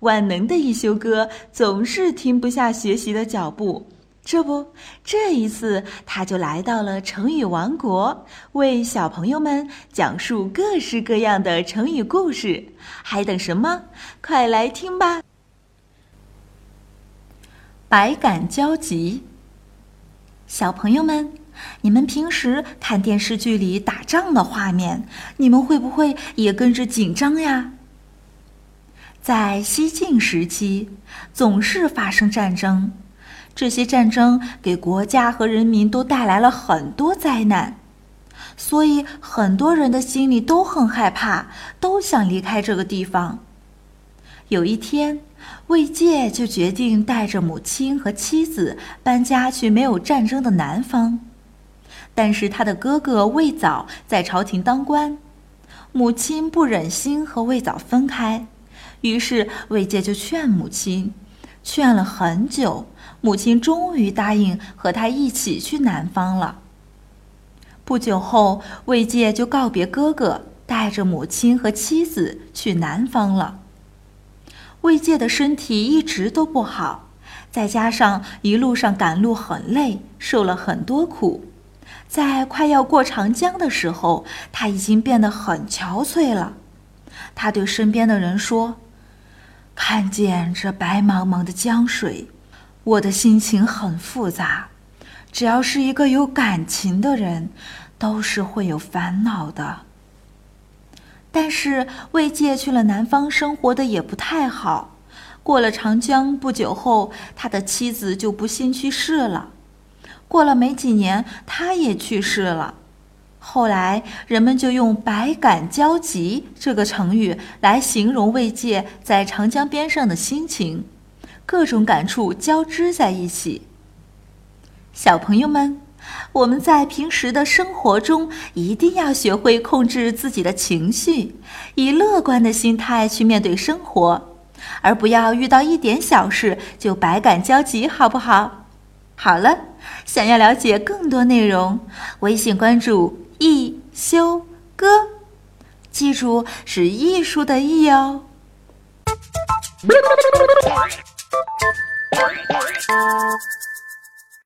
万能的一休哥总是停不下学习的脚步。这不，这一次他就来到了成语王国，为小朋友们讲述各式各样的成语故事。还等什么？快来听吧！百感交集。小朋友们，你们平时看电视剧里打仗的画面，你们会不会也跟着紧张呀？在西晋时期，总是发生战争。这些战争给国家和人民都带来了很多灾难，所以很多人的心里都很害怕，都想离开这个地方。有一天，魏玠就决定带着母亲和妻子搬家去没有战争的南方，但是他的哥哥魏藻在朝廷当官，母亲不忍心和魏藻分开，于是魏玠就劝母亲，劝了很久。母亲终于答应和他一起去南方了。不久后，魏玠就告别哥哥，带着母亲和妻子去南方了。魏玠的身体一直都不好，再加上一路上赶路很累，受了很多苦，在快要过长江的时候，他已经变得很憔悴了。他对身边的人说：“看见这白茫茫的江水。”我的心情很复杂，只要是一个有感情的人，都是会有烦恼的。但是魏玠去了南方，生活的也不太好。过了长江不久后，他的妻子就不幸去世了。过了没几年，他也去世了。后来人们就用“百感交集”这个成语来形容魏玠在长江边上的心情。各种感触交织在一起。小朋友们，我们在平时的生活中一定要学会控制自己的情绪，以乐观的心态去面对生活，而不要遇到一点小事就百感交集，好不好？好了，想要了解更多内容，微信关注“一休哥”，记住是艺术的“艺”哦。